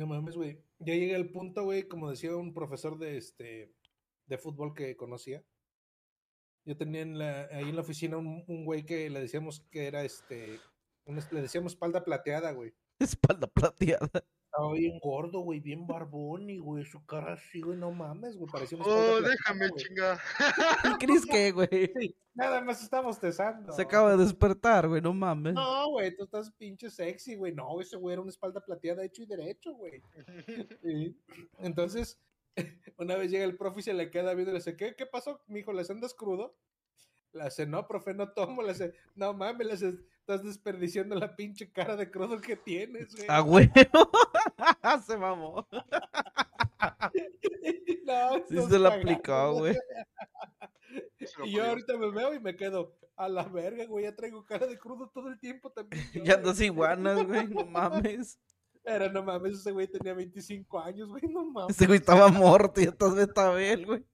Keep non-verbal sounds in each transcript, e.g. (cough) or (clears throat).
No mames, güey. Ya llegué al punto, güey, como decía un profesor de este de fútbol que conocía. Yo tenía en la, ahí en la oficina un, un güey que le decíamos que era este. un- le decíamos espalda plateada, güey. (laughs) Espalda plateada. Estaba bien gordo, güey, bien barbón y, güey, su cara así, güey, no mames, güey, parecía espalda Oh, plateada, déjame. ¿Y Cris qué, (laughs) güey? Sí, nada más estamos testando. Se acaba de despertar, güey, no mames. No, güey, tú estás pinche sexy, güey. No, ese güey era una espalda plateada hecho y derecho, güey. (laughs) Sí. Entonces, (laughs) una vez llega el profe y se le queda viendo y le dice, ¿qué, qué pasó, mijo? ¿Les andas crudo? Le hace, no, profe, no tomo. Le hace, no mames, le hace, estás desperdiciando la pinche cara de crudo que tienes, güey. A huevo. (laughs) se mamó. No, Sí se la aplicó, güey. Y yo ahorita me veo y me quedo, a la verga, güey, ya traigo cara de crudo todo el tiempo también. yo, Ya güey". andas iguanas, güey, no mames. Pero no mames, ese güey tenía 25 años, güey, no mames. Ese güey estaba muerto y ya estás betabel, güey.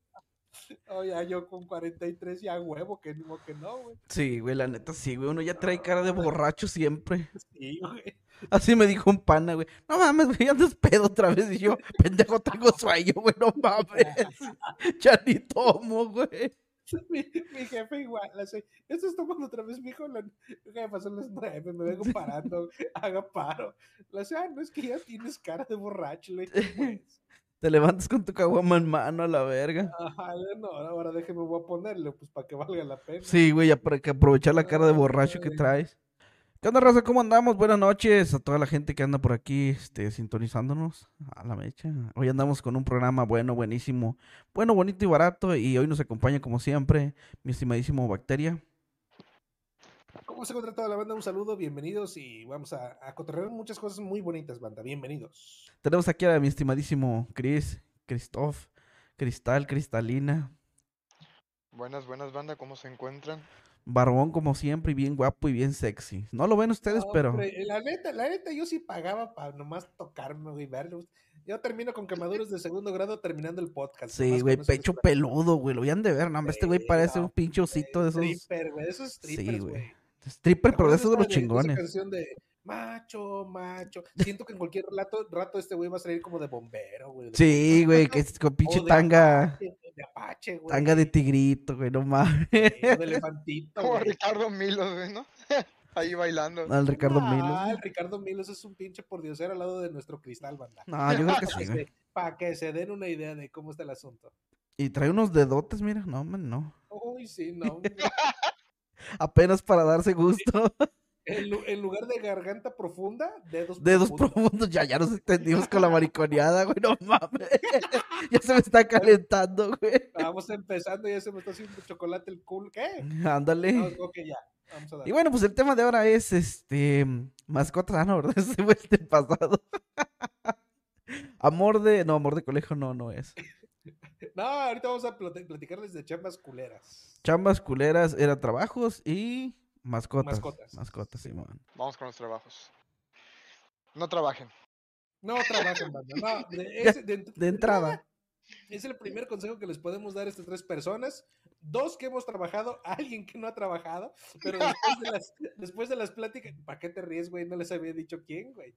Oh, ya yo con 43 ya huevo, que no, que no, güey. Sí, güey, la neta sí, güey. Uno ya trae cara de borracho siempre. Sí, güey. Así me dijo un pana, güey. No mames, güey, andas pedo otra vez. Y yo, pendejo, tengo sueño, güey, no mames. (laughs) Ya ni tomo, güey. (laughs) Mi, mi jefe igual, así, esto es tomando otra vez, mijo, la jefa son las nueve, me vengo parando, (laughs) haga paro. Le hace, ah, no, es que ya tienes cara de borracho, le pues. (laughs) Te levantas con tu caguama en mano a la verga. Ajá, no, ahora déjeme, voy a ponerle, pues, para que valga la pena. Sí, güey, ya para que aprovechar la cara de borracho que traes. ¿Qué onda, raza? ¿Cómo andamos? Buenas noches a toda la gente que anda por aquí este, sintonizándonos a la mecha. Hoy andamos con un programa bueno, buenísimo, bueno, bonito y barato. Y hoy nos acompaña, como siempre, mi estimadísimo Bacteria. ¿Cómo se encuentra toda la banda? Un saludo, bienvenidos y vamos a, a cotorrear muchas cosas muy bonitas, banda, bienvenidos. Tenemos aquí a mi estimadísimo Chris, Christoph, Cristal, Cristalina, Buenas, buenas, banda, ¿cómo se encuentran? Barbón como siempre y bien guapo y bien sexy. No lo ven ustedes, No, pero... hombre, la neta, la neta, yo sí pagaba para nomás tocarme, güey, verlo. Yo termino con quemaduras de segundo grado terminando el podcast. Sí, güey, pecho peludo, güey. Lo habían de ver, no, hombre, este güey Sí, parece no, un pinche osito de esos... Stripper, güey, esos strippers, güey. güey. Stripper, ¿Te pero de esos de los esa chingones. canción de macho, macho. Siento que en cualquier rato, rato este güey va a salir como de bombero, güey. Sí, güey, que es con pinche tanga, Güey. tanga de tigrito, güey, no mames. De (laughs) elefantito, Como güey. Ricardo Milos, güey, ¿no? (laughs) Ahí bailando. Al Ricardo Ah, Milos. el Ricardo Milos es un pinche por diosero al lado de nuestro cristal, banda. No, yo creo que sí, güey. Para que se den una idea de cómo está el asunto. Y trae unos dedotes, mira, no, man, no. Uy, sí, no. (laughs) Apenas para darse gusto. En, lu- en lugar de garganta profunda, dedos, Dedos profundos. profundos, ya, ya nos entendimos con la (laughs) mariconeada, güey, no mames. (laughs) Ya se me está calentando, güey. Vamos empezando, ya se me está haciendo chocolate el cool. ¿Qué? No, Ándale. ok, ya. Vamos a. Y bueno, pues el tema de ahora es este mascotas, ah, no, ¿verdad? (laughs) Ese fue este pasado. Amor de. No, amor de colegio no, no es. No, ahorita vamos a plati- platicarles de chambas culeras. Chambas culeras eran trabajos y mascotas. Mascotas. Mascotas, Simón. Vamos con los trabajos. No trabajen. No trabajen, banda. No, de, (laughs) ese- de- De entrada. (laughs) Es el primer consejo que les podemos dar a estas tres personas. Dos que hemos trabajado, (laughs) alguien que no ha trabajado, pero después de las, después de las pláticas, ¿para qué te ríes, güey? No les había dicho quién, güey.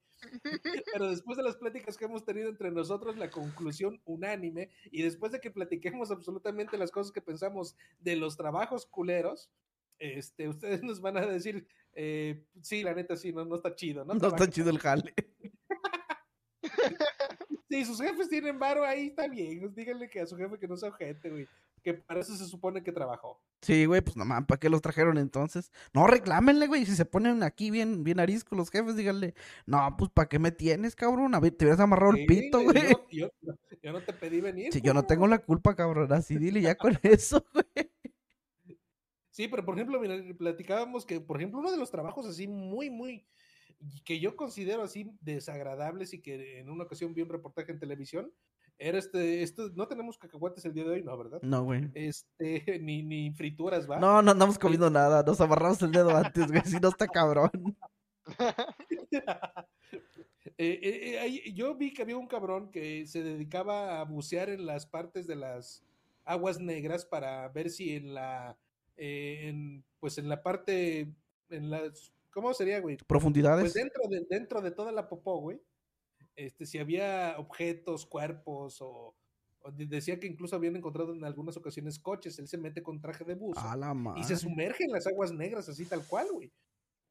Pero después de las pláticas que hemos tenido entre nosotros, la conclusión unánime, y después de que platiquemos absolutamente las cosas que pensamos de los trabajos culeros, este, ustedes (laughs) nos van a decir, eh, sí, la neta, sí, no, no está chido, ¿no? No está chido el jale. (laughs) Si sus jefes tienen varo, ahí está bien. pues Díganle que a su jefe que no sea ojete, güey. Que para eso se supone que trabajó. Sí, güey, pues no mames, ¿para qué los trajeron entonces? No, reclámenle, güey. Si se ponen aquí bien, bien ariscos los jefes, díganle, no, pues ¿para qué me tienes, cabrón? A ver, te hubieras amarrado el Sí, pito, yo güey. Yo, yo no te pedí venir. Si yo no tengo la culpa, cabrón, así dile ya con (laughs) eso, güey. Sí, pero por ejemplo, mira, platicábamos que, por ejemplo, uno de los trabajos así muy, muy, que yo considero así desagradables y que en una ocasión vi un reportaje en televisión, era este, esto, no tenemos cacahuates el día de hoy, ¿no? ¿Verdad? No, güey. Este, (laughs) ni, ni frituras, ¿va? No, no andamos comiendo nada, nos amarramos el dedo antes, güey, si no está cabrón. (laughs) (laughs) Eh, eh, eh, yo vi que había un cabrón que se dedicaba a bucear en las partes de las aguas negras para ver si en la, eh, en, pues en la parte, en las, ¿cómo sería, güey? Profundidades. Pues dentro de, dentro de toda la popó, güey, este, si había objetos, cuerpos o, o de- decía que incluso habían encontrado en algunas ocasiones coches. Él se mete con traje de buzo A la y se sumerge en las aguas negras, así tal cual, güey.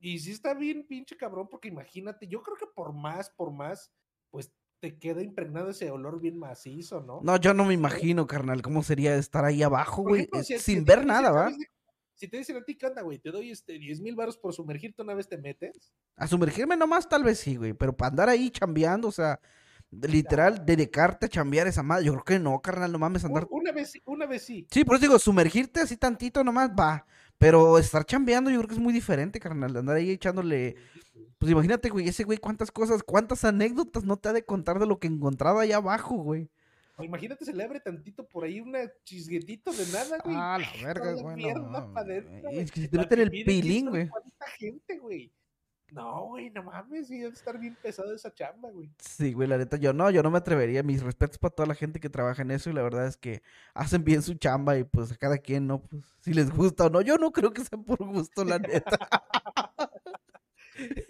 Y sí está bien pinche cabrón, porque imagínate, yo creo que por más, por más, pues te queda impregnado ese olor bien macizo, ¿no? No, yo no me imagino, carnal, cómo sería estar ahí abajo, güey, eh, si sin ver nada, ¿va? ¿sabes de- Si te dicen a ti, ¿qué onda, güey? Te doy este 10 mil baros por sumergirte una vez te metes. A sumergirme nomás tal vez sí, güey, pero para andar ahí chambeando, o sea, literal, dedicarte a chambear esa madre, yo creo que no, carnal, no mames, andar... Una vez, sí, una vez sí. Sí, por eso digo, sumergirte así tantito nomás, va, pero estar chambeando yo creo que es muy diferente, carnal, de andar ahí echándole... Pues imagínate, güey, ese güey, cuántas cosas, cuántas anécdotas no te ha de contar de lo que encontraba allá abajo, güey. Imagínate, se le abre tantito por ahí una chisguetito de nada, güey. Ah, la verga, güey. no, es que si te meten el que viene, ¿quién pilín, sabe güey. ¿Cuánta gente, güey? No, güey, no mames, debe estar bien pesada esa chamba, güey. Sí, güey, la neta, yo no, yo no me atrevería. Mis respetos para toda la gente que trabaja en eso y la verdad es que hacen bien su chamba y pues a cada quien, ¿no? Pues si les gusta o no. Yo no creo que sea por gusto, la neta. (laughs)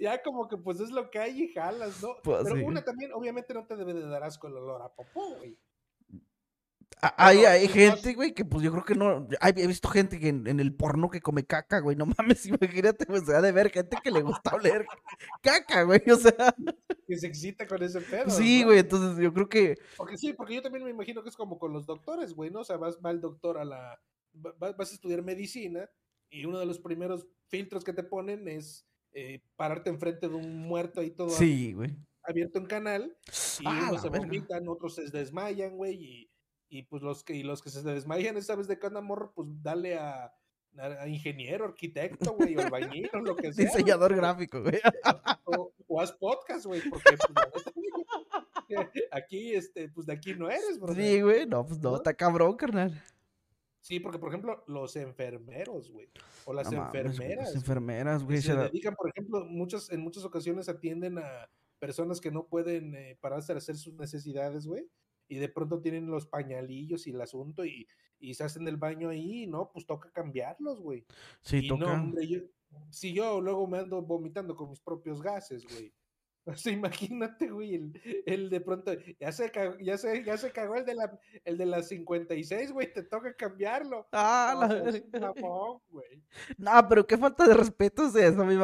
Ya como que pues es lo que hay y jalas, ¿no? Pues, Pero sí. una también, obviamente no te debe de dar asco el olor a popó, güey. A- Hay, hay gente, güey, que pues yo creo que no. hay- He visto gente que en, en el porno que come caca, güey. No mames, (laughs) imagínate, pues se ha de ver gente que le gusta oler caca, güey. O sea, Que se excita con ese pedo. sí, ¿no? güey. Entonces yo creo que. Porque sí, porque yo también me imagino que es como con los doctores, güey, ¿no? O sea, vas, va el doctor a la. va- va- vas a estudiar medicina y uno de los primeros filtros que te ponen es eh, pararte enfrente de un muerto ahí todo Sí, güey. abierto en canal y Ah, unos se verga. vomitan, otros se desmayan, güey, y, y pues los que, y los que se desmayan, ¿sabes de qué onda, morro? Pues dale a, ingeniero, arquitecto, güey, o albañil, o lo que sea. Diseñador gráfico, güey. (laughs) O, o haz podcast, güey, porque pues, (laughs) aquí, este, pues de aquí no eres, bro. Sí, güey. No, pues no, está cabrón, carnal. Sí, porque por ejemplo, los enfermeros, güey, o las No mames, enfermeras, Las enfermeras, güey. se se dedican, por ejemplo, muchas, en muchas ocasiones atienden a personas que no pueden eh, pararse a hacer sus necesidades, güey, y de pronto tienen los pañalillos y el asunto y, y se hacen el baño ahí, ¿no? Pues toca cambiarlos, güey. Sí, y no, toca. hombre, yo, si yo luego me ando vomitando con mis propios gases, güey. (laughs) O sea, imagínate, güey, el, el de pronto, ya se, cagó, ya se, ya se cagó el de la, el de las 56, güey, te toca cambiarlo. Ah, No, la (laughs) güey. No, pero qué falta de respeto es eso, mi.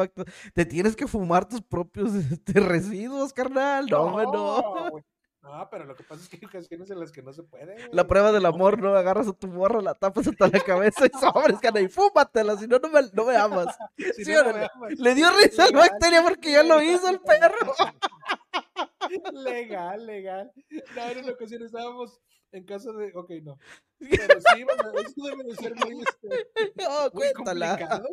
Te tienes que fumar tus propios (laughs) este, residuos, carnal. No, no. güey. No, pero lo que pasa es que hay ocasiones en las que no se puede. La prueba del amor, ¿no? Agarras a tu morra, la tapas hasta la cabeza y sobres, cana, y fúmatela, si no, no me, no me amas. (laughs) Si Sí, no, no me amas. Le dio risa al bacteria porque ya lo hizo el perro. (laughs) Legal, legal. No, en una ocasión estábamos en casa de. Ok, no. (laughs) Pero sí, bueno, eso debe de ser muy, este, No, muy cuéntala. complicado.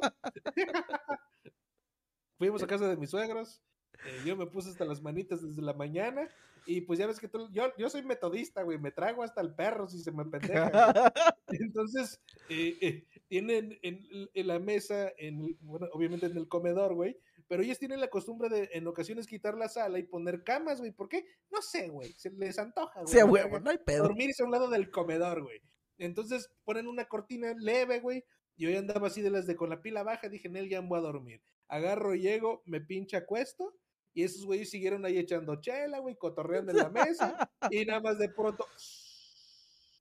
Fuimos a casa de mis suegros. Eh, yo me puse hasta las manitas desde la mañana. Y pues ya ves que tú, yo, yo soy metodista, güey. Me trago hasta el perro si se me pendeja. güey. (laughs) Entonces, eh, eh, tienen en, en la mesa, en, bueno, obviamente en el comedor, güey. Pero ellos tienen la costumbre de en ocasiones quitar la sala y poner camas, güey. ¿Por qué? No sé, güey. Se les antoja, güey. Sí, huevo, verga no hay pedo. dormirse a un lado del comedor, güey. Entonces ponen una cortina leve, güey. Yo ya andaba así de las de con la pila baja, dije, en él ya me voy a dormir. Agarro, llego, me pincha acuesto. Y esos güeyes siguieron ahí echando chela, güey, cotorreando en la mesa. (laughs) y nada más de pronto.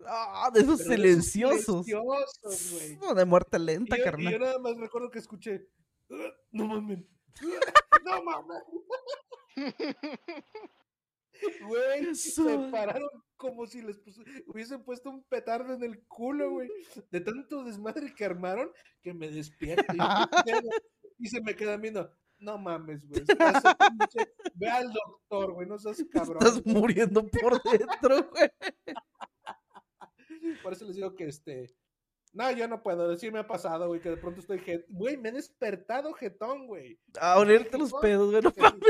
Ah, de esos pero de esos silenciosos. silenciosos, güey. De muerte Y lenta, y yo nada más recuerdo que escuché. "Ah, No mames. (laughs) No mames. (laughs) Güey, se pararon como si les hubiesen puesto un petardo en el culo, güey. De tanto desmadre que armaron que me despierto. y. Y se me quedan viendo. No mames, güey. Ve al doctor, güey. No seas cabrón. Estás muriendo por dentro, (laughs) güey. Por eso les digo que este. No, yo no puedo decir, me ha pasado, güey, que de pronto estoy jet... Güey, me he despertado jetón, güey. A olerte los pedos, güey. no mames.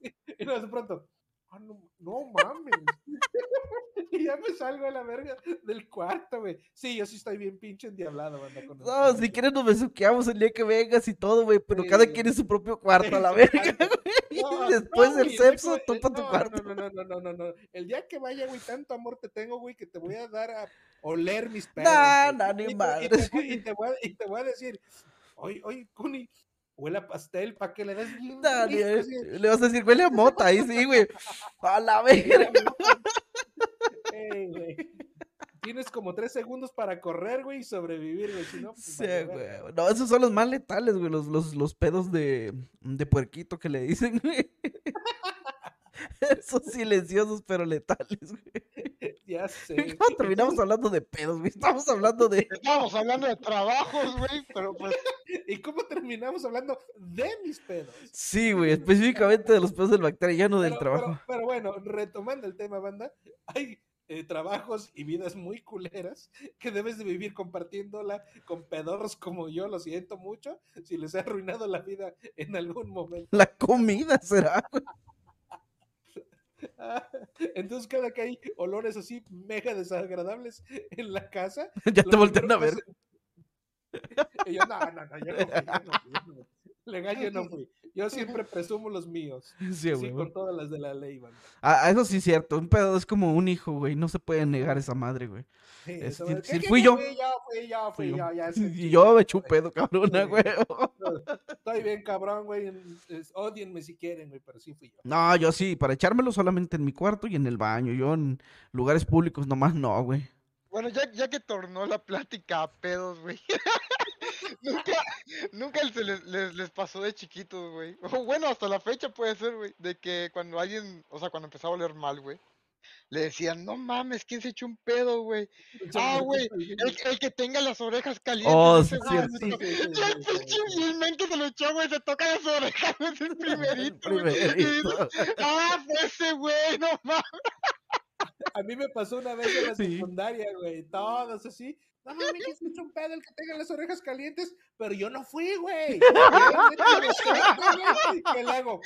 (laughs) Y no, de pronto, "Ah, no, no mames. (laughs) y ya me salgo a la verga del cuarto, güey. Sí, yo sí estoy bien pinche endiablado, banda. Con el No, si quieres nos besuqueamos el día que vengas y todo, güey, pero Sí, cada sí. quien en su propio cuarto, a la verga, (laughs) güey. No, después no, del güey, sexo, topa tu cuarto. No, no, no, no, no, no. El día que vaya, güey, tanto amor te tengo, güey, que te voy a dar a oler mis pedos. No, no, ni madre. te voy- Y te voy a- y te voy a decir, oye, oye, Kuni, huele a pastel, ¿para que le des bien Dale, eh, le vas a decir, huele a mota, ahí sí, güey. A la (laughs) verga. Ey, güey. Tienes como tres segundos para correr, güey, y sobrevivir, güey. Si no, pues, Sí, vale, güey. verga. No, esos son los más letales, güey. Los, los, los pedos de, de puerquito que le dicen, güey. (laughs) Esos silenciosos pero letales, güey. Ya sé. (laughs) ¿Cómo terminamos hablando de pedos, güey? Estamos hablando de. (laughs) Estábamos hablando de trabajos, güey, pero pues (laughs) ¿Y cómo terminamos hablando de mis pedos? Sí, güey, específicamente de los pedos del bacteriano del Pero- trabajo. Pero, pero bueno, retomando el tema, banda, hay eh, trabajos y vidas muy culeras que debes de vivir compartiéndola con pedorros como yo, lo siento mucho, si les he arruinado la vida en algún momento. La comida será, güey. (laughs) Entonces cada que hay olores así mega desagradables en la casa, (laughs) Ya te voltean a ver. (laughs) Y yo, no, no, no, yo no fui, yo no fui, yo no fui. Legal, yo no fui. Yo siempre presumo los míos. (laughs) Sí, Sí, güey. con todas las de la ley, banda. Ah, eso sí es cierto. Un pedo es como un hijo, güey. No se puede negar esa madre, güey. Sí, Es eso, decir, ¿qué- si qué- fui qué yo. Fui yo, fui yo, fui yo. ya (laughs) Y yo me eché un pedo, cabrona, Sí. güey. Estoy bien cabrón, güey. Odienme si quieren, güey, pero sí fui yo. No, yo sí, para echármelo solamente en mi cuarto y en el baño. Yo en lugares públicos nomás no, güey. Bueno, ya, ya que tornó la plática a pedos, güey. (laughs) nunca, nunca se les, les, les pasó de chiquitos, güey. O bueno, hasta la fecha puede ser, güey. De que cuando alguien, o sea, cuando empezaba a oler mal, güey. Le decían, no mames, ¿quién se echó un pedo, güey? Ah, güey, El, el que tenga las orejas calientes. Oh, ese sí, güey". cierto. sí, sí, sí, Y el pinche- men que se lo echó, güey, se toca las orejas, (laughs) güey, es el (laughs) primerito, Primerito. dices, ah, fue ese güey, no mames. A mí me pasó una vez en la Sí. secundaria, güey. Todos así. No mames, que se echó un pedo el que tenga las orejas calientes, pero yo no fui, güey. ¿Qué le hago?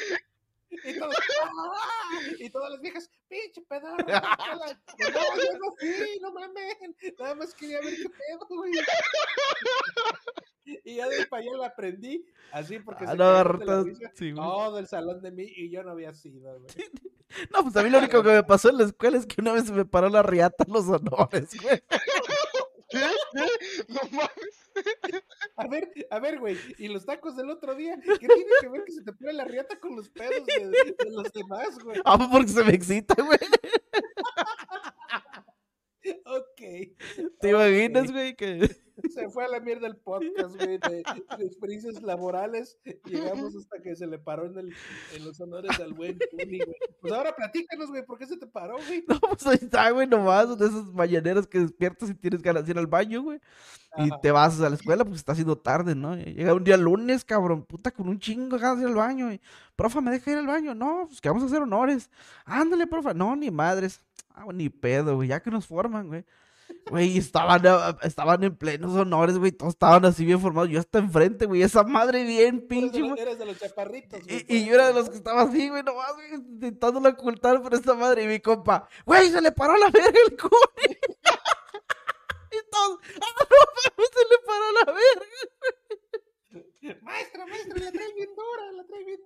Y todos, ¡ah! y todas las viejas, pinche pedorro. sácala". Yo, No, yo no fui, no mames. Nada más quería ver qué pedo, güey. Y ya de para allá la aprendí, así porque Ah, se no, la todo el salón de mí y yo no había sido, güey. (laughs) No, pues a mí lo único que me pasó en la escuela es que una vez se me paró la riata en los honores, güey. ¿Qué? (laughs) ¿Qué? No mames. A ver, a ver, güey, y los tacos del otro día, ¿qué tiene que ver que se te pone la riata con los pedos de, de los demás, güey? Ah, pues porque se me excita, güey. (laughs) Ok. ¿Te imaginas, güey? Que... Se fue a la mierda el podcast, güey, de, de experiencias laborales. Llegamos hasta que se le paró en, el, en los honores al buen Tuni, güey. Pues ahora platícanos, güey, ¿por qué se te paró, güey? No, pues ahí está, güey, nomás. De esas mañaneras que despiertas y tienes ganas de ir al baño, güey. Y Ajá. te vas a la escuela porque está haciendo tarde, ¿no? Llega un día lunes, cabrón, puta, con un chingo ganas de ir al baño. Y, profa, ¿me deja ir al baño? No, pues que vamos a hacer honores. Ándale, profa. No, ni madres. Ah, ni pedo, güey, ya que nos forman, güey. Güey, estaban, ah, estaban en plenos honores, güey, todos estaban así bien formados. Yo hasta enfrente, güey, esa madre bien Eres de, pinche, los, eres de los chaparritos, güey. Y, y yo era de los que estaba así, güey, nomás, güey, intentando ocultar por esta madre. Y mi compa, güey, se le paró la verga el cuni. (laughs) y todos, ah, no mames, se le paró la verga. Maestra, maestra, la trae bien dura, la trae bien.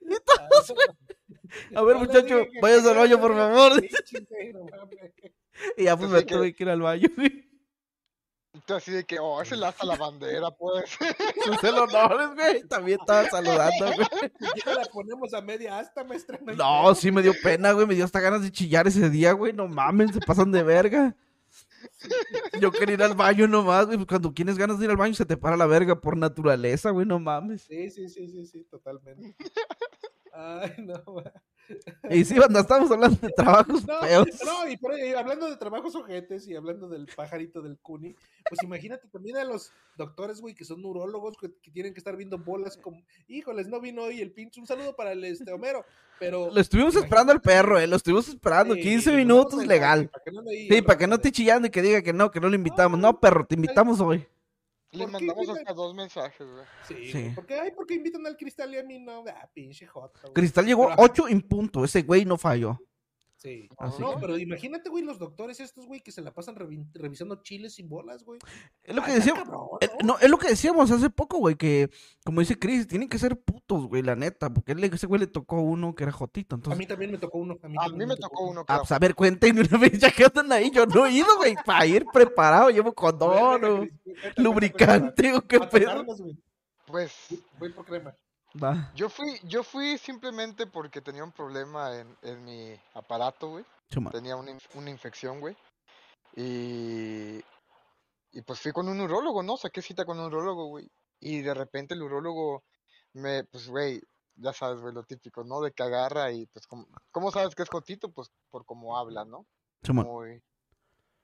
Y todos, A ver, No le muchacho, vayas al baño, por güey. favor. Güey. Y ya pues me tuve que ir al baño, güey. Y tú así de que, oh, ese hasta la bandera, pues. (laughs) Sus honores, güey. También estaba saludando, (laughs) güey. Ya la ponemos a media asta, maestra. No, sí me dio pena, güey. Me dio hasta ganas de chillar ese día, güey. No mamen, se pasan de verga. Yo quería ir al baño nomás, güey. pues Cuando tienes ganas de ir al baño, se te para la verga por naturaleza, güey. No mames. Sí, sí, sí, sí, sí, totalmente. (laughs) Ay, no, ma. Y sí, banda, estamos hablando de trabajos No, feos. no, y, por- y hablando de trabajos ojetes y hablando del pajarito del cuni, pues imagínate también a los doctores, güey, que son neurólogos, que, que tienen que estar viendo bolas como, híjoles, no vino hoy el pinche, un saludo para el este Homero, pero... Lo estuvimos esperando al perro, eh. Lo estuvimos esperando. Sí, 15 nos minutos a legal. para no Sí, para que no esté chillando y que diga que no, que no lo invitamos. No, perro, te invitamos hoy. Le ¿Por qué, mandamos hasta dos mensajes, güey. Sí, Sí. ¿por qué? Ay, ¿por qué invitan al cristal y a mí no? Ah, pinche jota, güey. Cristal llegó Pero, ajá. 8 en punto. Ese güey no falló. Sí. Así no, que- pero imagínate, güey, los doctores estos, güey, que se la pasan revi- revisando chiles sin bolas, güey. Es lo que Ah, decíamos. cabrón, eh, ¿no? No, es lo que decíamos hace poco, güey, que como dice Chris, tienen que ser putos, güey, la neta, porque él, ese güey le tocó uno que era jotito, A entonces... mí también me tocó uno. A mí, A mí me tocó uno, Ah, claro. pues a ver, cuenten una (laughs) vez ya que andan ahí, yo no he ido, güey, para ir preparado, llevo A condón o lubricante o qué pedo. Pues Voy por crema. Va. yo fui, yo fui simplemente porque tenía un problema en, en mi aparato, güey. Tenía una, una infección, güey. Y, y pues fui con un urólogo, ¿no? Saqué cita con un urólogo, güey. Y de repente el urólogo me, pues, güey, ya sabes, güey, lo típico, ¿no? De que agarra y, pues, como, ¿cómo sabes que es Jotito? Pues por cómo habla, ¿no? Simón. Muy,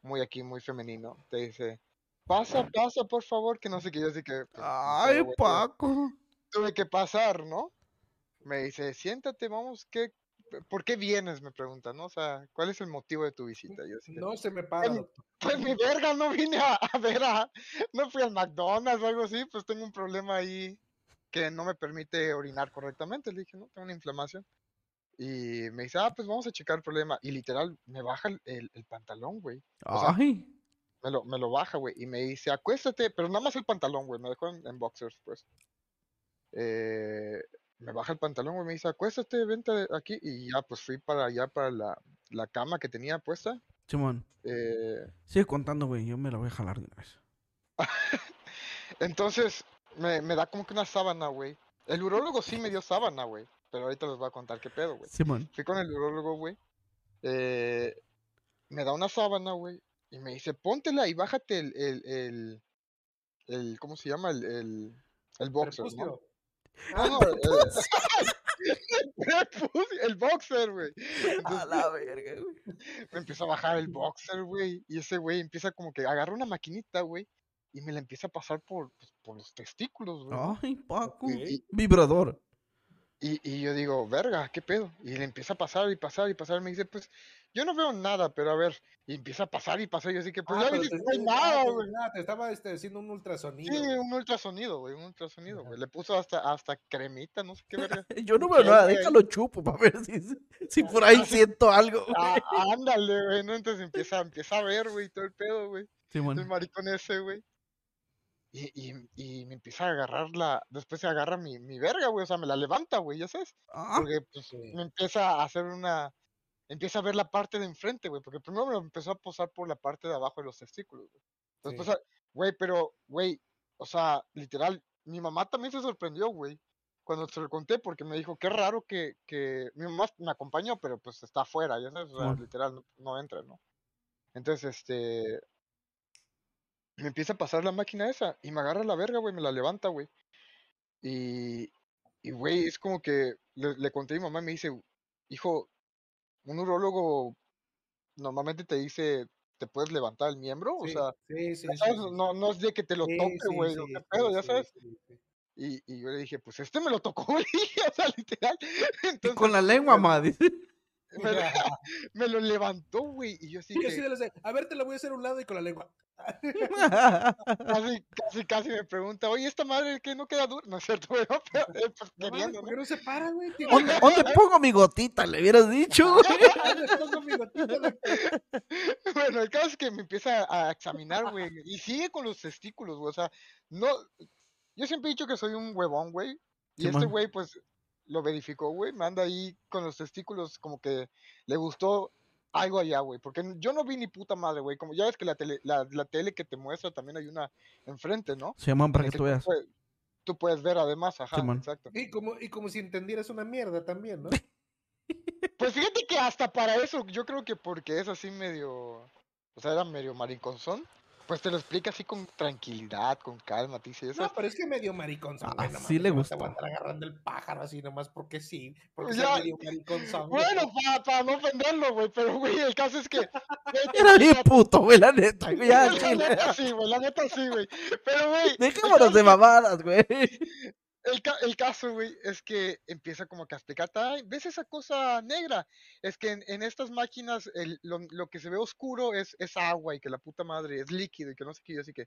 muy aquí, muy femenino. Te dice, pasa, pasa, por favor, que no sé qué. Yo así que, pues, Ay, Paco. Tuve que pasar, ¿no? Me dice, siéntate, vamos, ¿qué, ¿por qué vienes? Me pregunta, ¿no? O sea, ¿cuál es el motivo de tu visita? Yo así que, No se me para, doctor. pues mi verga, no vine a, a ver a, no fui al McDonald's o algo así, pues tengo un problema ahí que no me permite orinar correctamente. Le dije, no, tengo una inflamación. Y me dice, ah, pues vamos a checar el problema. Y literal, me baja el, el- el pantalón, güey. O sea, Ay. me lo, me lo baja, güey. Y me dice, acuéstate, pero nada más el pantalón, güey. Me dejó en, en boxers, pues. Eh, me baja el pantalón, güey. Me dice, acuéstate, vente de aquí. Y ya, pues fui para allá, para la, la cama que tenía puesta. Simón. Eh, Sigue contando, güey. Yo me la voy a jalar de una vez. (laughs) entonces, me, me da como que una sábana, güey. El urólogo sí me dio sábana, güey. Pero ahorita les voy a contar qué pedo, güey. Simón. Fui con el urólogo, güey. eh, me da una sábana, güey. Y me dice, póntela y bájate el, el, el, el- ¿cómo se llama? El, el, el boxer, ¿no? (laughs) No, no, (laughs) el, boxer, güey. A la verga, güey. Me empieza a bajar el boxer, güey. Y ese güey empieza como que agarra una maquinita, güey. Y me la empieza a pasar por, pues, por los testículos, güey. Ay, Paco. Ok. Vibrador. Y, y yo digo, verga, ¿qué pedo? Y le empieza a pasar y pasar y pasar. Me dice, pues, yo no veo nada, pero a ver. Y empieza a pasar y pasar. Y yo así que, pues, Ah, ya viste no hay ah, nada, te- güey. ah, te estaba este, haciendo un ultrasonido. Sí, un ultrasonido, güey, un ultrasonido, güey. Le puso hasta, hasta cremita, no sé qué verga. (laughs) Yo no veo nada. Déjalo chupo para ver si, si por ahí siento algo. Ah, ándale, güey, ¿no? Entonces empieza, empieza a ver, güey, todo el pedo, güey. El Simón. maricón ese, güey. Y, y, y me empieza a agarrar la. Después se agarra mi, mi verga, güey. O sea, me la levanta, güey, ya sabes. Ah, Porque pues, Sí. me empieza a hacer una. Empieza a ver la parte de enfrente, güey. Porque primero me empezó a posar por la parte de abajo de los testículos, güey. Después, Sí. a- güey, pero, güey, o sea, literal, mi mamá también se sorprendió, güey. Cuando se lo conté, porque me dijo, qué raro que, que mi mamá me acompañó, pero pues está afuera, ya sabes, o sea, literal, no, no entra, ¿no? Entonces, este, me empieza a pasar la máquina esa y me agarra la verga, güey, me la levanta, güey. Y, y, güey, es como que le, le conté a mi mamá y me dice, hijo, un urólogo normalmente te dice, ¿te puedes levantar el miembro? O sea, sí, sí, sabes, no, no es de que te lo toque, güey, qué pedo, ya sabes. Y, y yo le dije, pues este me lo tocó, (laughs) güey, o sea, literal. y con la lengua, ma, (laughs) dice. Me, lo- (laughs) (laughs) me lo levantó, güey, y yo así que de los de, a ver, te la voy a hacer a un lado y con la lengua. casi, casi, casi me pregunta, oye, esta madre que no queda dura, no es cierto, güey, pero, eh, pues No queriendo, ¿por ¿no? qué no se para, güey? ¿Dónde, dónde pongo mi gotita? Le hubieras dicho, (laughs) güey. Le pongo mi gotita Bueno, el caso es que me empieza a examinar, güey, y sigue con los testículos, güey, o sea, no, yo siempre he dicho que soy un huevón, güey, y este güey, pues, lo verificó, güey, me anda ahí con los testículos como que le gustó algo allá, güey, porque yo no vi ni puta madre, güey, como ya ves que la tele, la, la tele que te muestra también hay una enfrente, ¿no? Simón, para En que tú veas. puedes, tú puedes ver además, ajá, Simón. exacto. Y como, y como si entendieras una mierda también, ¿no? (laughs) Pues fíjate que hasta para eso, yo creo que porque es así medio, o sea, era medio mariconzón, pues te lo explica así con tranquilidad, con calma, te dice eso. No, pero es que medio mariconzón, Ah, sí le no gustó. Te agarrando el pájaro así nomás porque sí. Porque Ya, sea medio mariconzón. Bueno, para, para no ofenderlo, güey, pero güey, el caso es que... (laughs) Era bien puto, güey, la neta, güey. Ya, la neta sí, güey, la neta sí, güey. Pero, güey, Dejémonos de mamadas, güey. El, ca- el caso, güey, es que empieza como que a explicarte, ay, ¿ves esa cosa negra? Es que en, en estas máquinas el, lo, lo que se ve oscuro es, es agua y que la puta madre es líquido y que no sé qué, yo así que...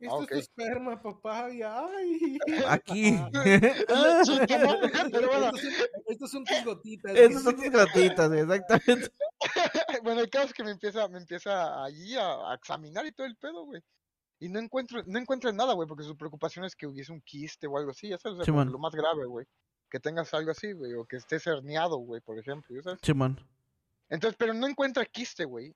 Esto ok. es tu esperma, papá. Y ay. (laughs) Aquí. (laughs) (laughs) Pero bueno, Estos son, estos tus gotitas. Esas son tus gotitas, exactamente. bueno, el caso es que me empieza, me empieza allí a, a examinar y todo el pedo, güey. Y no encuentro, no encuentro nada, güey, porque su preocupación es que hubiese un quiste o algo así, ya sabes, o sea, lo más grave, güey. Que tengas algo así, güey, o que estés herniado, güey, por ejemplo, ya sabes. Simón. Entonces, pero no encuentra quiste, güey.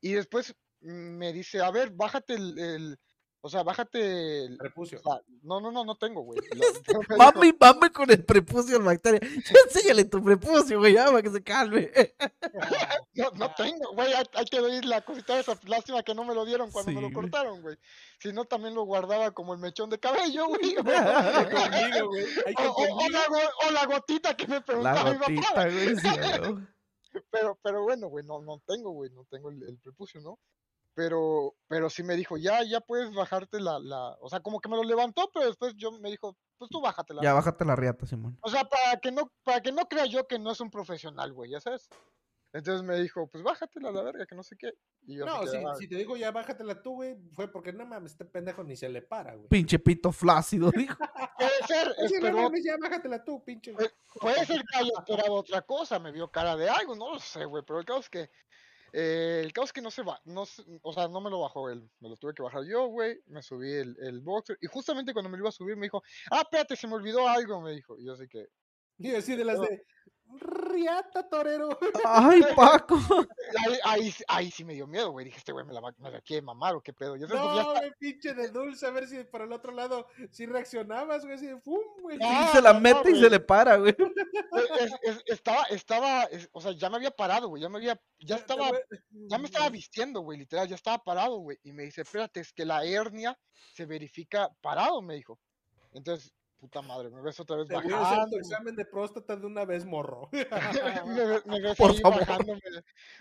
Y después mm, me dice, a ver, bájate el, el- O sea, bájate. el- Prepucio. o sea, no, no, no, no tengo, güey. (laughs) Mami, mami con el prepucio al bacteria. (laughs) Enséñale tu prepucio, güey, ya, para que se calme. (laughs) No, no tengo, güey, hay, hay que oír la cosita esa. Lástima que no me lo dieron cuando me lo cortaron, güey. Si no, también lo guardaba como el mechón de cabello, güey. Conmigo, güey. Hay O, que o- o la, go- o la gotita que me La preguntaba mi papá. gotita, güey. sí, güey. Pero, pero bueno, güey, no, no tengo, güey, no tengo el, el prepucio, ¿no? Pero, pero sí me dijo, ya, ya puedes bajarte la, la, o sea, como que me lo levantó, pero después yo me dijo, pues tú bájatela. Ya, bájate la riata, Simón. O sea, para que no, para que no crea yo que no es un profesional, güey, ya sabes. Entonces me dijo, pues bájatela a la verga, que no sé qué. Y yo No, si, "Ah". si te digo ya bájatela tú, güey, fue porque no mames, este pendejo ni se le para, güey. Pinche pito flácido, (laughs) dijo. Puede ser, (laughs) Sí, no esperó, mames, ya bájatela tú, pinche. Puede ser que haya esperado otra cosa, me vio cara de algo, no lo sé, güey, pero el caso es que, eh, el caso es que no se va, no, o sea, no me lo bajó él, me lo tuve que bajar yo, güey, me subí el, el boxer, y justamente cuando me lo iba a subir me dijo, ah, espérate, se me olvidó algo, me dijo, y yo así que, Y así de las de Riata Torero. Ay, (laughs) Paco. ahí, ahí, sí- ahí sí me dio miedo, güey, dije, este güey me la, va- me la quiere mamar o qué pedo, ya No, está- güey, pinche de dulce, a ver si por el otro lado si reaccionabas, güey, así de fum, güey. Ah, se la no, mete y se le para, güey. Es- es- estaba, estaba, es- o sea, ya me había parado, güey, ya me había, ya estaba, ya me estaba vistiendo, güey, literal, ya estaba parado, güey, y me dice, espérate, es que la hernia se verifica parado, me dijo. Entonces, puta madre, me ves otra vez Te voy a hacer bajando, tu examen de próstata de una vez, morro. (laughs) me, ve- me ves Por ahí favor. bajándome,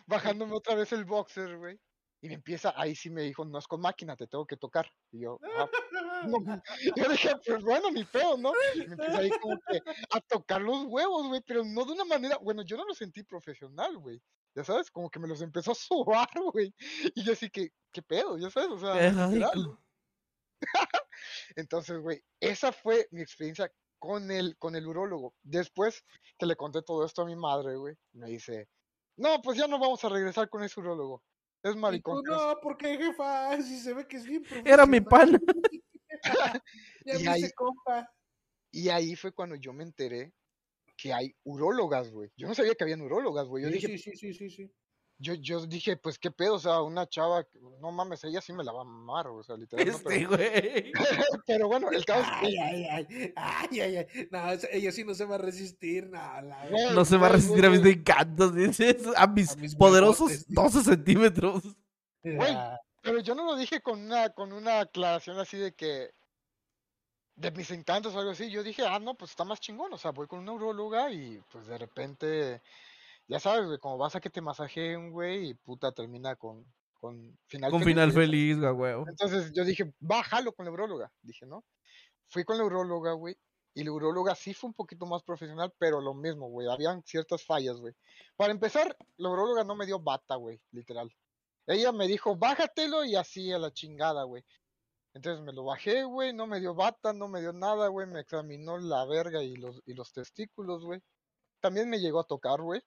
bajándome otra vez el boxer, güey. Y me empieza, ahí sí me dijo, no es con máquina, te tengo que tocar. Y yo, "Ah, (laughs) no". yo dije, pues bueno, ni pedo, ¿no? Y me empieza ahí como que a tocar los huevos, güey, pero no de una manera, bueno, yo no lo sentí profesional, güey. Ya sabes, como que me los empezó a sobar, güey. Y yo así que, ¿qué pedo? Ya sabes, o sea. (laughs) Entonces, güey, esa fue mi experiencia con el, con el urólogo. Después que le conté todo esto a mi madre, güey, me dice, no, pues ya no vamos a regresar con ese urólogo. Es tú, maricón. que es". no, porque jefa, (laughs) si se ve que es bien Era mi pan. (laughs) Ya Y ahí- compa. Y ahí fue cuando yo me enteré que hay urólogas, güey. Yo no sabía que habían urólogas, güey. Yo Sí, dije, sí, sí, sí, sí, sí. Yo, yo dije, pues qué pedo, o sea, una chava, que- no mames, ella sí me la va a mamar, o sea, literal. ¿no? Este, Pero, güey. (laughs) pero bueno, el caso es Ay, que, ay, ay, ay, ay, ay. No, ella sí no se va a resistir, no, la Güey, No se va a resistir a mis encantos, dices. A mis, A mis poderosos huevotes, sí. 12 centímetros. Güey, Ah, Pero yo no lo dije con una, con una aclaración así de que. de mis encantos o algo así. Yo dije, ah, no, pues está más chingón. O sea, voy con una neuróloga y pues de repente. Ya sabes, güey, como vas a que te masajeen, güey, y puta termina con, con final Con feliz, final güey. feliz, güey. Entonces yo dije, bájalo con la neuróloga. Dije, ¿no? Fui con la neuróloga, güey. Y la neuróloga sí fue un poquito más profesional, pero lo mismo, güey. Habían ciertas fallas, güey. Para empezar, la neuróloga no me dio bata, güey, literal. Ella me dijo, bájatelo y así a la chingada, güey. Entonces me lo bajé, güey, no me dio bata, no me dio nada, güey. Me examinó la verga y los, y los testículos, güey. También me llegó a tocar, güey.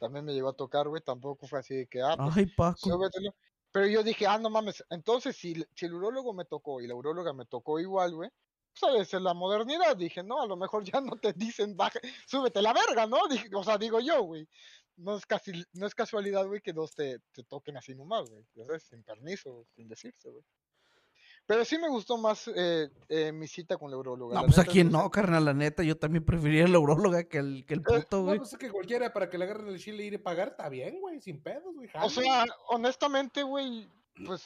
También me llegó a tocar, güey. Tampoco fue así de que, ah, pues Ay, Paco. Súbetelo. Pero yo dije, ah, no mames. Entonces, si, si el urólogo me tocó y la uróloga me tocó igual, güey, pues ha de ser la modernidad. Dije, no, a lo mejor ya no te dicen, baja, súbete la verga, ¿no? Dije, o sea, digo yo, güey. No es, casi, no es casualidad, güey, que dos te, te toquen así nomás, güey. Sabes, sin permiso, sin decirse, güey. Pero sí me gustó más eh, eh, mi cita con la uróloga. No, la pues a neta, quién sí- no, carnal, la neta. Yo también preferiría la urologa que el, que el puto, no, güey. pues es que cualquiera para que le agarren el chile y ir a pagar, está bien, güey, sin pedos, güey. O sea, honestamente, güey, pues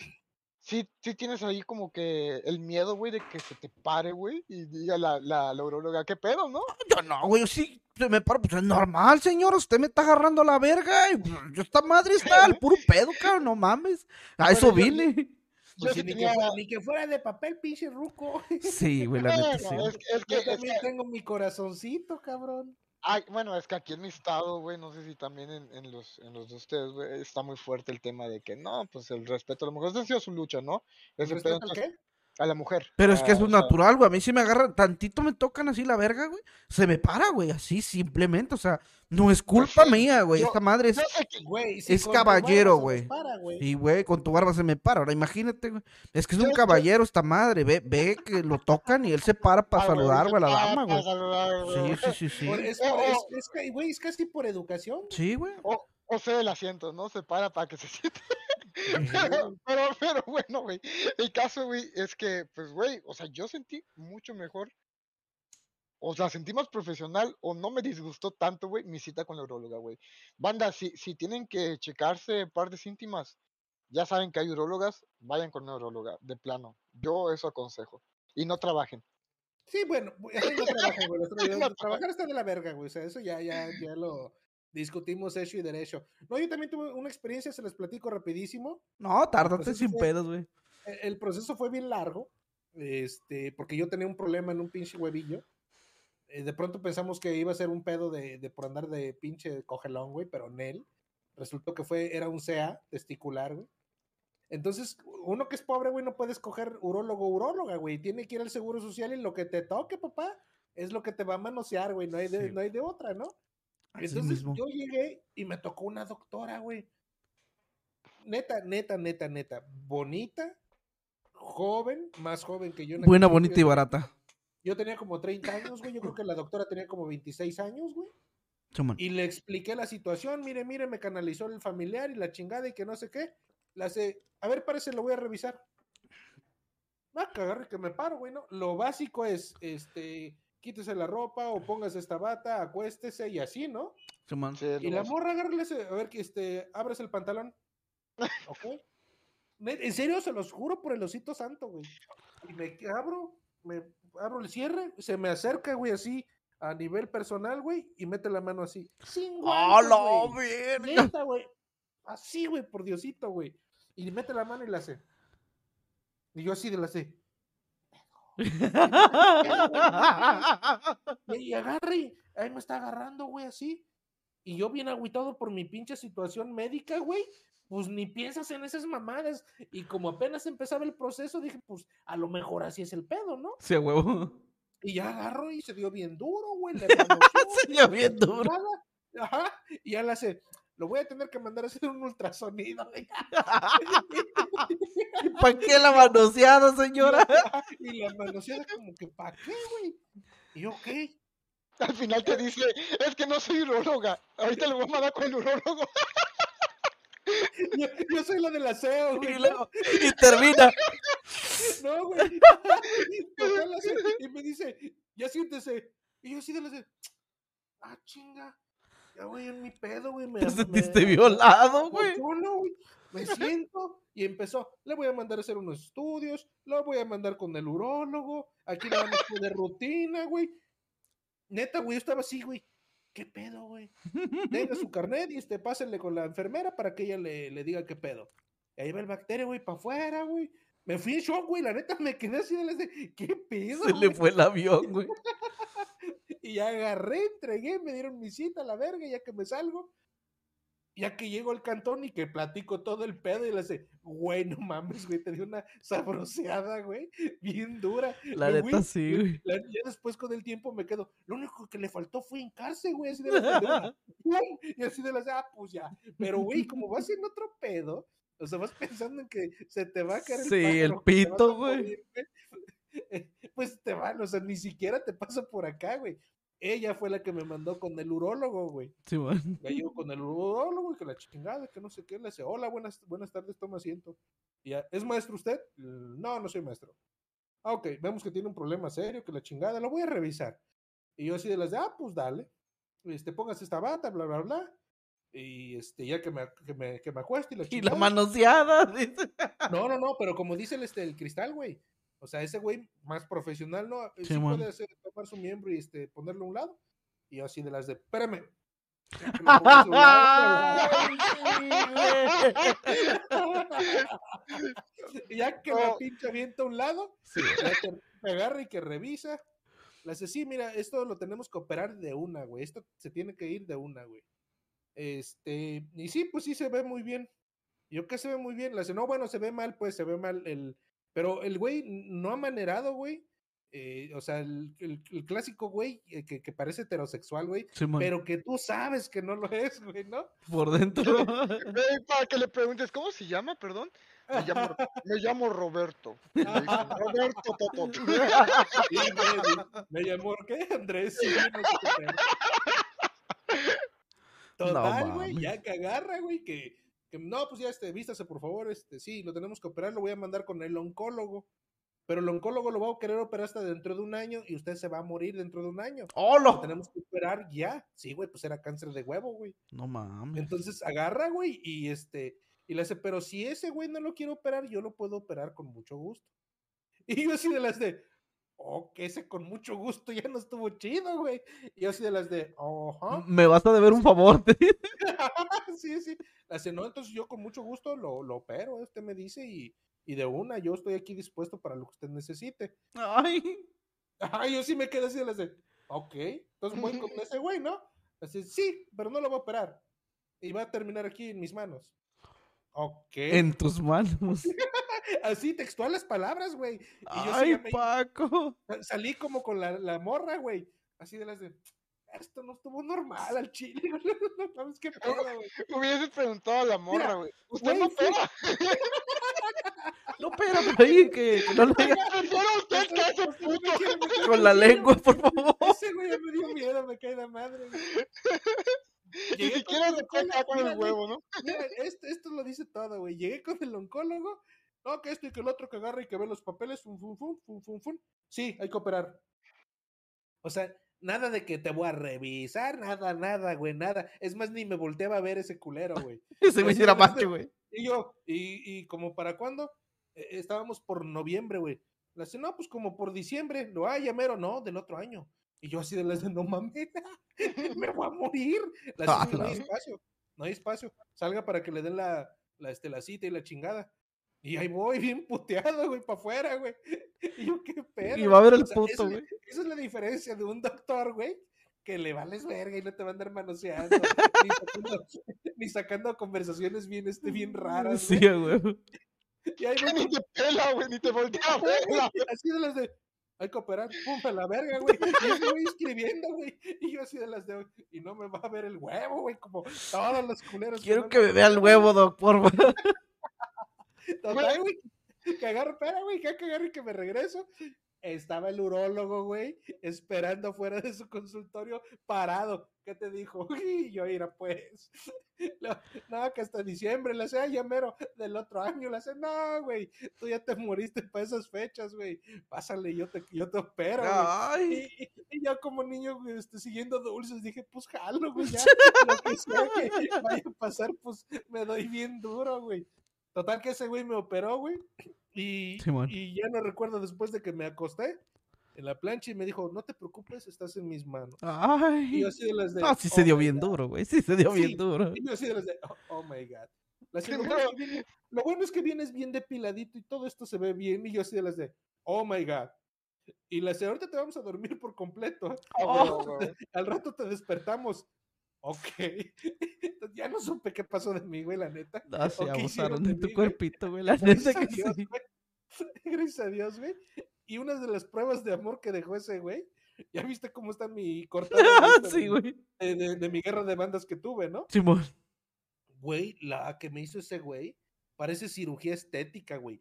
sí, sí tienes ahí como que el miedo, güey, de que se te pare, güey, y diga la, la, la urologa, ¿qué pedo, no? Yo no, güey, yo sí se me paro, pues es normal, señor, usted me está agarrando la verga, y pues, yo esta madre está al puro pedo, cabrón, no mames. A eso vine. Pues ni, tenía- que fuera, ni que fuera de papel, pinche ruco. Sí, güey, la neta sí. Bueno, es, que- es que, Yo es también que- tengo mi corazoncito, cabrón. ay, bueno, es que aquí en mi estado, güey, no sé si también en, en los, en los de ustedes, güey, está muy fuerte el tema de que no, pues el respeto a la mujer, esa ha sido su lucha, ¿no? Ese pedo, ¿Respeto al entonces, qué? A la mujer. Pero es que ah, eso es o sea, natural, güey. A mí si me agarran, tantito me tocan así la verga, güey. Se me para, güey, así simplemente. O sea, no es culpa sí, mía, güey. Esta madre es. Yo sé que, Güey, si Es caballero, güey. Y, güey, con tu barba se me para. Ahora imagínate, güey. Es que es un caballero esta madre. Ve, ve que lo tocan y él se para para ah, saludar, güey, a la para dama, güey. saludar, güey. Sí, sí, sí, sí. Es, es- es que, güey, es casi por educación. Sí, güey. O, o sea, el asiento, ¿no? Se para para que se (laughs) siente. Pero, pero, pero bueno, güey. El caso, güey, es que, pues, güey, o sea, yo sentí mucho mejor. O sea, sentí más profesional o no me disgustó tanto, güey, mi cita con la urologa, güey. Banda, si, si tienen que checarse partes íntimas, ya saben que hay urólogas, vayan con una uróloga, de plano. Yo eso aconsejo. Y no trabajen. Sí, bueno, ahí no trabajan, güey. los (laughs) Trabajar está de la verga, güey. O sea, eso ya, ya, ya lo discutimos hecho y derecho. No, yo también tuve una experiencia, se les platico rapidísimo. No, eso sin fue- pedos, güey. E- El proceso fue bien largo, este, porque yo tenía un problema en un pinche huevillo. Eh, de pronto pensamos que iba a ser un pedo de, de por andar de pinche cogelón, güey, pero en él resultó que fue, era un CA testicular, güey. Entonces, uno que es pobre, güey, no puede escoger urólogo o uróloga, güey. Tiene que ir al seguro social y lo que te toque, papá, es lo que te va a manosear, güey. No hay de, Sí. no hay de otra, ¿no? Entonces yo llegué y me tocó una doctora, güey. Neta, neta, neta, neta. Bonita, joven, más joven que yo. en Buena, bonita y barata. Yo tenía como 30 años, güey. Yo creo que la doctora tenía como 26 años, güey. Y le expliqué la situación. Mire, mire, me canalizó el familiar y la chingada y que no sé qué. La hace, a ver, parece, lo voy a revisar. Va a cagar que me paro, güey, ¿no? Lo básico es, este, quítese la ropa o póngase esta bata, acuéstese y así, ¿no? Sí, Y la morra, agárrale ese- a ver, que este, abres el pantalón. (laughs) ¿Ok? En serio, se los juro por el osito santo, güey. Y me abro, me abro el cierre, se me acerca, güey, así, a nivel personal, güey, y mete la mano así. Sin ¡Ah, guantes, güey. Neta, güey. Así, güey, por Diosito, güey. Y mete la mano y la hace. Y yo así de la hace. (laughs) Y agarre, ahí me está agarrando, güey, así. Y yo bien agüitado por mi pinche situación médica, güey. Pues ni piensas en esas mamadas. Y como apenas empezaba el proceso, dije, pues a lo mejor así es el pedo, ¿no? Sí, huevo. Y ya agarró y se dio bien duro, güey. (laughs) le manoseó, Se dio bien duro. Ajá. Y ya le hace, lo voy a tener que mandar a hacer un ultrasonido. güey. (laughs) ¿Para qué la manoseada, señora? (laughs) Y la manoseada como que, ¿para qué, güey? Y yo, ¿qué? Al final te dice, es que no soy uróloga. Ahorita le voy a mandar con el urólogo. (laughs) Yo, yo soy la del aseo, güey. Y, luego- y termina. No, güey. Y me dice, ya siéntese. Y yo así de la ah, chinga. Ya voy en mi pedo, güey. Me, Te me- sentiste violado, güey. güey. Me (laughs) siento y empezó. Le voy a mandar a hacer unos estudios. Lo voy a mandar con el urólogo. Aquí le vamos a de rutina, güey. Neta, güey, yo estaba así, güey. ¿Qué pedo, güey? Tenga su (laughs) carnet y este, pásenle con la enfermera para que ella le, le diga qué pedo. Y ahí va el bacterio, güey, para afuera, güey. Me fui en shock, güey. La neta me quedé así de ¿qué pedo? Se le güey?" fue el avión, güey. (laughs) Y ya agarré, entregué, me dieron mi cita a la verga, ya que me salgo. Ya que llego al cantón y que platico todo el pedo y le hace, güey, no mames, güey, te dio una sabroseada, güey, bien dura. La neta güey, sí, güey. la- ya después con el tiempo me quedo, lo único que le faltó fue hincarse, güey, así de (laughs) ¡pum! y así de las, ah, pues ya. Pero, güey, como vas en otro pedo, o sea, vas pensando en que se te va a caer el Sí, el pájaro, pito, güey. Pues te van, o sea, ni siquiera te pasa por acá, güey. Ella fue la que me mandó con el urólogo, güey. Simón. Ya llego con el urólogo y que la chingada, que no sé qué, le dice, hola, buenas, buenas tardes, toma asiento. Y ya, ¿es maestro usted? "Mm, No, no soy maestro. Ah, ok, vemos que tiene un problema serio, que la chingada, lo voy a revisar. Y yo así de las de, ah, pues dale. Este, póngase esta bata, bla, bla, bla. Y este, ya que me, que me, que me acueste y la Y la chingada. manoseada, (laughs) dice. No, no, no, pero como dice el, este, el cristal, güey. O sea, ese güey más profesional, ¿no? Sí, Simón. puede hacer, tomar su miembro y este, ponerlo a un lado. Y yo así de las de, espérame. (laughs) Ya que lo pongo a su lado, y ya que me No. pinche avienta a un lado, Sí. ya que me agarra y que revisa. Le dice, sí, mira, esto lo tenemos que operar de una, güey. Esto se tiene que ir de una, güey. Este, y sí, pues sí se ve muy bien. Yo que se ve muy bien. Le dice, no, bueno, se ve mal, pues se ve mal el. Pero el güey no ha manerado, güey. Eh, o sea, el, el- el clásico güey eh, que, que parece heterosexual, güey. Pero que tú sabes que no lo (laughs) es, güey, ¿no? Por (laughs) dentro. Güey, para que le preguntes, ¿cómo se llama? Perdón. Me llamo, me llamo Roberto. Roberto Toto. (laughs) Me, me llamó, ¿qué? Andrés. sí, no sé qué. Total, güey, ya que agarra, güey, que que no, pues ya, este, vístase, por favor, este, sí, lo tenemos que operar, lo voy a mandar con el oncólogo. Pero el oncólogo lo va a querer operar hasta dentro de un año y usted se va a morir dentro de un año. Lo ¡Hola! tenemos que operar ya. Sí, güey, pues era cáncer de huevo, güey. No mames. Entonces agarra, güey, y este, y le hace, pero si ese güey no lo quiere operar, yo lo puedo operar con mucho gusto. (laughs) Y yo así de las de, oh, que ese con mucho gusto ya no estuvo chido, güey. Y yo así de las de, ajá. Me vas a deber un favor. (laughs) (laughs) sí, sí. Le hace, no, entonces yo con mucho gusto lo, lo opero, usted me dice, y, y de una, yo estoy aquí dispuesto para lo que usted necesite. Ay. Ajá, yo sí me quedé así de las de, ok, entonces voy con ese güey, ¿no? Así, sí, pero no lo voy a operar. Y va a terminar aquí en mis manos. Ok. En tus manos. (laughs) Así, textual las palabras, güey. Y yo sí Ay, me- Paco. sa- salí como con la, la morra, güey. Así de las de, esto no estuvo normal al chile. (laughs) No sabes qué pedo, güey. Hubieses preguntado a la morra, güey. Usted güey, no pega. (laughs) No, espérame ahí, que, que no le digas (laughs) Prefiero a usted que Me puto. con la lengua, por favor. Ese güey ya me dio miedo, me cae la madre. güey. Ni siquiera se quedar con el huevo, ¿no? Mira, esto, esto lo dice todo, güey. Llegué con el oncólogo. No, que esto y que el otro que agarra y que ve los papeles. Fun, fun, fun, fun, fun, fun. Sí, hay que operar. O sea, nada de que te voy a revisar, nada, nada, güey, nada. Es más, ni me volteaba a ver ese culero, güey. (laughs) Ese las de- macho, güey. Y yo, ¿y, y como para cuándo? Eh, estábamos por noviembre, güey. Le hace, no, pues como por diciembre. Lo, ah, ya mero, no, del otro año. Y yo así de las de, no mames, (laughs) me voy a morir. Hace, Ah, "Sí, no hay espacio, no hay espacio. Salga para que le den la, la, este, la cita y la chingada. Y ahí voy, (laughs) bien puteado, güey, para afuera, güey. Y yo, qué pedo. Y va a ver el O sea, puto, esa, güey. esa es la diferencia de un doctor, güey, que le vales verga y no te va a andar manoseando, (laughs) ni, sacando, ni sacando conversaciones bien, este, bien raras. Sí, güey. güey. Y ahí (laughs) voy Ni te pela, güey, ni te voltea la- Así de las de, hay que operar, pum, a la verga, güey. Y ese güey escribiendo, güey. Y yo así de las de, y no me va a ver el huevo, güey, como todos los culeros. Quiero no que me vea el huevo, doc, por favor. Total, güey, que agarro, espera, güey, que agarro y que me regreso. Estaba el urólogo, güey, esperando fuera de su consultorio, parado. ¿Qué te dijo? (laughs) Y yo, mira, pues. No, no, que hasta diciembre, le hace, "Ay, ya mero, del otro año, le hace, no, güey, tú ya te moriste para esas fechas, güey. Pásale, yo te, yo te opero, güey. Y- y yo como niño güey, este, siguiendo dulces dije, pues jalo, güey, ya, (laughs) lo que sea que vaya a pasar, pues me doy bien duro, güey. Total que ese güey me operó, güey, y, y ya no recuerdo después de que me acosté en la plancha y me dijo, no te preocupes, estás en mis manos. Y Ay. yo así de las de... Ah, sí se "Oh dio my bien God". duro, güey. Sí se dio Sí. bien duro. Y yo así de las de, oh, oh my God. La lo, bueno es que viene- lo bueno es que vienes bien depiladito y todo esto se ve bien. Y yo así de las de, oh my God. Y la ahorita te vamos a dormir por completo. Oh. (laughs) Al rato te despertamos. Ok. (laughs) Entonces, ya no supe qué pasó de mí, güey, la neta. Ah, sí, ¿O qué hicieron abusaron de de tu mí, cuerpito, güey. La (laughs) Gracias neta a que Dios, sí. güey. (laughs) Gracias a Dios, güey. Y una de las pruebas de amor que dejó ese güey, ya viste cómo está mi cortada Sí, güey. de- de- de mi guerra de bandas que tuve, ¿no? Simón. Güey, la que me hizo ese güey parece cirugía estética, güey.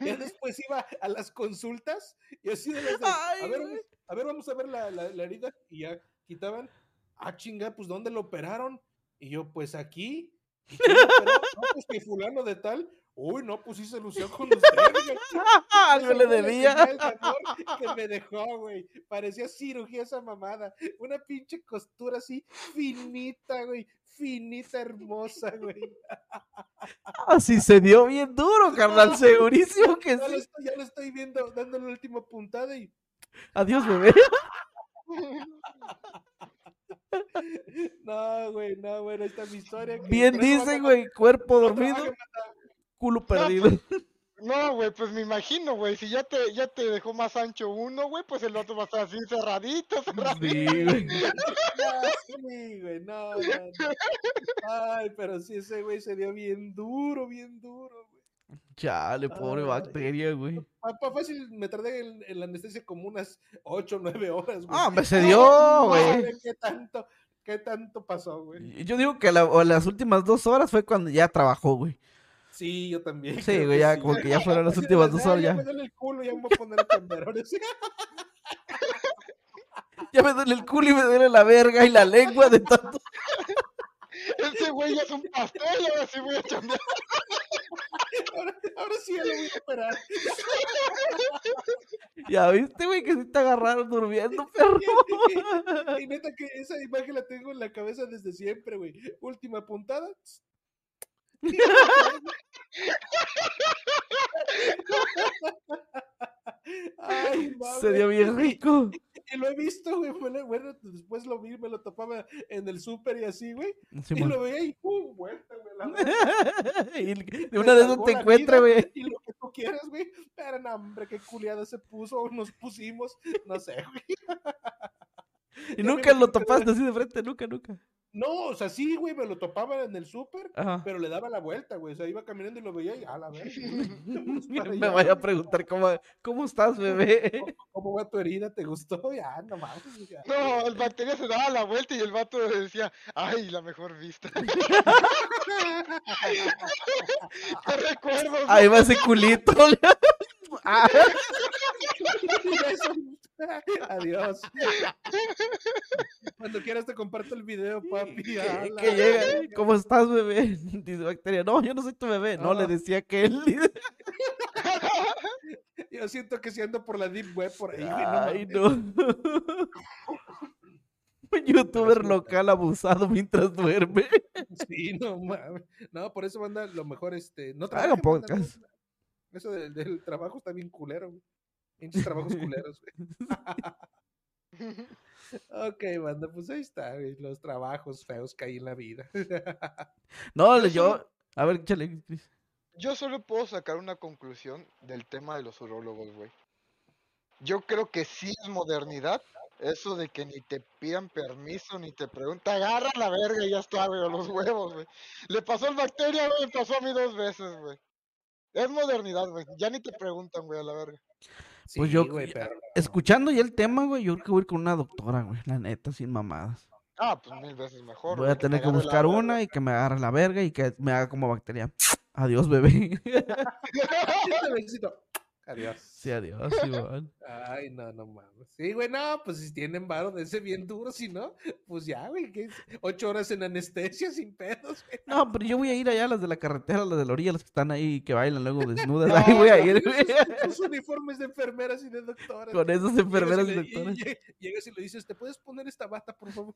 Ya después iba a las consultas y así de las de, Ay, a ver, güey. A ver, vamos a ver la, la- la herida y ya quitaban. Ah, chinga, pues ¿dónde lo operaron? Y yo, pues aquí. ¿Y lo? No, pues que fulano de tal. Uy, no, pues sí se lució con güey". (laughs) Algo le debía. que me dejó, güey. Parecía cirugía esa mamada. Una pinche costura así finita, güey. Finita, hermosa, güey. Así se dio bien duro, carnal. (laughs) Segurísimo que Ya lo, sí. estoy, ya lo estoy viendo, dando la última puntada y. Adiós, bebé. No, güey, no, bueno, ahí está mi historia. que Bien dice, güey. Cuerpo dormido, culo perdido. No, güey, pues me imagino, güey. Si ya te, ya te dejó más ancho uno, güey, pues el otro va a estar así cerradito, cerradito. Sí, güey. (laughs) No, sí, güey, no, no, no. Ay, pero sí, ese güey se dio bien duro, bien duro, güey. Chale, pobre Ay. bacteria, güey. Papá, fácil, me tardé en, en la anestesia como unas 8 o 9 horas, güey. Ah, me se (laughs) dio, güey. ¿Qué tanto, qué tanto pasó, güey? Yo digo que la- las últimas dos horas fue cuando ya trabajó, güey. Sí, yo también. Sí, güey, ya sí. como que ya (laughs) fueron las últimas dos "Ay, horas Ya ya. me duele el culo, ya me voy a poner. (laughs) Ya me duele el culo y me duele la verga y la lengua de tanto. Ese güey ya es un pastel, ahora sí voy a chambear. Ahora, ahora sí ya lo voy a esperar. Ya viste, güey, que sí te agarraron durmiendo, perro. Y neta que esa imagen la tengo en la cabeza desde siempre, güey. Última puntada. (laughs) Ay, (laughs) Se dio bien rico. Y lo he visto, güey. Bueno, bueno, después lo vi, me lo topaba en el súper y así, güey. Sí, y man. lo veía y pum, vuelta, güey. (laughs) de una de esas te encuentra, güey. Y lo que tú quieras, güey. Pero no, hombre, qué culiada se puso o nos pusimos. No sé, güey. (laughs) (laughs) Y nunca lo topaste así de frente, nunca, nunca. No, o sea, sí, güey, me lo topaba en el súper. Pero le daba la vuelta, güey. O sea, iba caminando y lo veía y a la (laughs) (laughs) para Me vaya a preguntar cómo, cómo estás, bebé. ¿Cómo va tu herida? ¿Te gustó? Ya, no mames. No, el bacteria se daba la vuelta y el vato le decía, ay, la mejor vista. ¿Qué recuerdos? Ahí va ese culito. Ah. (laughs) Adiós. Cuando quieras te comparto el video, papi. Que llega. ¿Cómo estás, bebé? (laughs) Dice Bacteria. No, yo no soy tu bebé. No, le Ah. decía que él. (laughs) Yo siento que si ando por la deep web por ahí. No Ay, no. Un youtuber local abusado mientras duerme. Sí, no mames. No, por eso manda lo mejor, este. No Haga trabajen, banda, no. podcast. Eso del, del trabajo está bien culero, güey. Pinches trabajos culeros, güey. (laughs) Ok, banda, pues ahí está, güey. Los trabajos feos que hay en la vida. (laughs) No, Yo A ver, échale, Chris. Yo solo puedo sacar una conclusión del tema de los urólogos, güey. Yo creo que sí es modernidad. Eso de que ni te pidan permiso, ni te preguntan, agarra la verga y ya está, güey, los huevos, güey. Le pasó el bacteria, güey, pasó a mí dos veces, güey. Es modernidad, güey. Ya ni te preguntan, güey, a la verga. Pues yo- güey, pero. Escuchando ya el tema, güey, yo creo que voy a ir con una doctora, güey. La neta, sin mamadas. Ah, pues mil veces mejor. Voy a tener que buscar verga. una y que me agarre la verga y que me haga como bacteria. Adiós, bebé. (laughs) (laughs) Adiós. Sí, adiós. (laughs) Ay, no, no mames. Sí, güey, no, pues si tienen varo de ese bien duro, si no, pues ya, güey, que ocho horas en anestesia sin pedos, güey. No, pero yo voy a ir allá a las de la carretera, a las de la orilla, las que están ahí que bailan luego desnudas. (laughs) No, Ahí voy a ir, güey. Sus (laughs) uniformes de enfermeras y de doctoras. Con esas enfermeras y doctoras. lle- Llegas y le dices, ¿te puedes poner esta bata, por favor?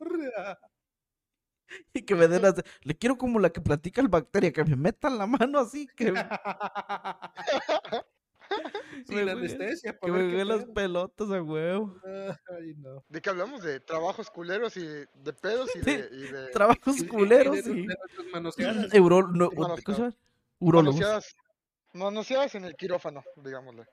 Y que me den las... Le quiero como la que platica el bacteria, que me metan la mano así, que, Sin Me voy- anestesia, que para me ver las pelotas a huevo. Ay, no. ¿De qué hablamos? De trabajos culeros y de pedos y de... (laughs) Y de Trabajos Y- culeros y... (clears throat) Euro... No, Sí, manoseadas. en el quirófano, digámosle.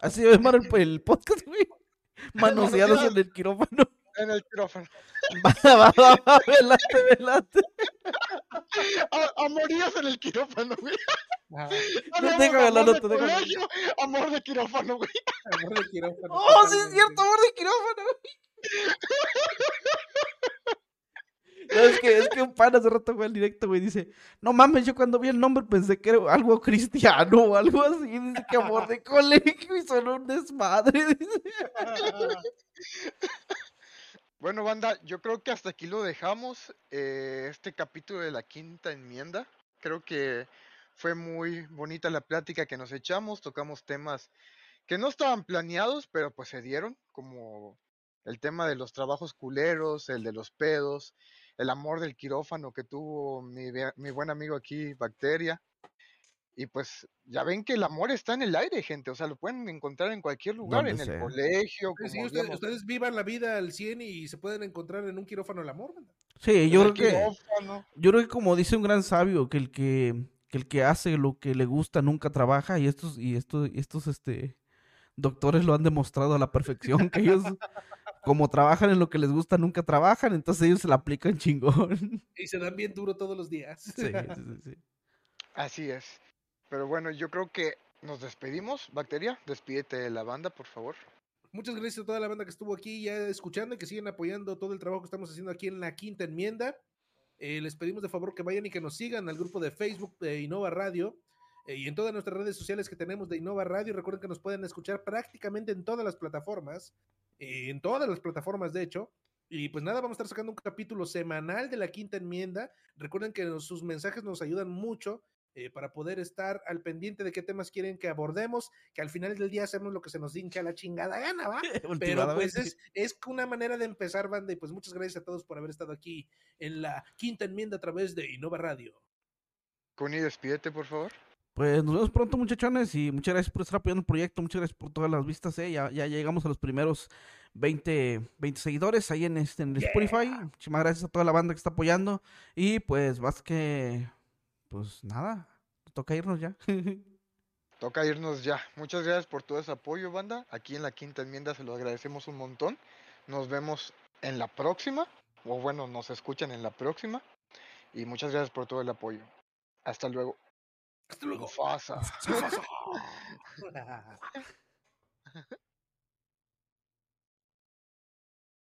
Así se llama el, el podcast, güey. (laughs) Manoseadas en el quirófano. En el quirófano. (laughs) Va, va, va, va, velate, velate. A- Amorías en el quirófano, güey. Ajá, No, no te de dejo hablar. colegio, Amor de quirófano, güey. amor de quirófano, Oh, sí es cierto, amor de quirófano. No, es que, es que un pan hace rato, güey, al directo, güey, dice, no mames, yo cuando vi el nombre pensé que era algo cristiano o algo así, dice que amor de colegio y solo un desmadre, dice. (laughs) Bueno, banda, yo creo que hasta aquí lo dejamos. eh, este capítulo de la quinta enmienda. Creo que fue muy bonita la plática que nos echamos. Tocamos temas que no estaban planeados, pero pues se dieron, como el tema de los trabajos culeros, el de los pedos, el amor del quirófano que tuvo mi, mi buen amigo aquí, Bacteria. Y pues ya ven que el amor está en el aire, gente. O sea, lo pueden encontrar en cualquier lugar, en el colegio, Sí, como ustedes, vivan la vida al 100 y se pueden encontrar en un quirófano el amor. Sí, yo el creo que, yo creo que como dice un gran sabio, que el que, que el que hace lo que le gusta nunca trabaja, y estos, y estos, y estos, este, doctores lo han demostrado a la perfección, que ellos, como trabajan en lo que les gusta, nunca trabajan, entonces ellos se la aplican chingón. Y se dan bien duro todos los días. Sí, sí, sí, sí. Así es. Pero bueno, yo creo que nos despedimos. Bacteria, despídete de la banda, por favor. Muchas gracias a toda la banda que estuvo aquí ya escuchando y que siguen apoyando todo el trabajo que estamos haciendo aquí en la quinta enmienda. Eh, les pedimos de favor que vayan y que nos sigan al grupo de Facebook de Innova Radio eh, y en todas nuestras redes sociales que tenemos de Innova Radio. Recuerden que nos pueden escuchar prácticamente en todas las plataformas, eh, en todas las plataformas de hecho. Y pues nada, vamos a estar sacando un capítulo semanal de la quinta enmienda. Recuerden que sus mensajes nos ayudan mucho eh, para poder estar al pendiente de qué temas quieren que abordemos, que al final del día hacemos lo que se nos hincha la chingada gana, ¿va? (laughs) Pero pues es, es una manera de empezar, banda, y pues muchas gracias a todos por haber estado aquí en la quinta enmienda a través de Innova Radio. Connie, despídete, por favor. Pues nos vemos pronto, muchachones, y muchas gracias por estar apoyando el proyecto, muchas gracias por todas las vistas, eh. Ya, ya llegamos a los primeros 20, 20 seguidores ahí en, este, en el Spotify. Muchísimas gracias a toda la banda que está apoyando. Y pues más que, pues nada, toca irnos ya. (laughs) Toca irnos ya. Muchas gracias por todo ese apoyo, banda. Aquí en la quinta enmienda se lo agradecemos un montón. Nos vemos en la próxima. O bueno, nos escuchan en la próxima. Y muchas gracias por todo el apoyo. Hasta luego. Hasta luego. Mufasa. (laughs) (laughs)